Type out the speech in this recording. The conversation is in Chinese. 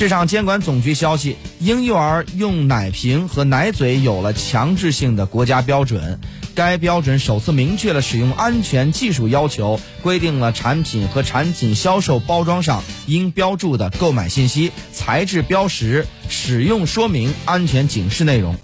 市场监管总局消息婴幼儿用奶瓶和奶嘴有了强制性的国家标准。该标准首次明确了使用安全技术要求规定了产品和产品销售包装上应标注的购买信息材质标识使用说明安全警示内容。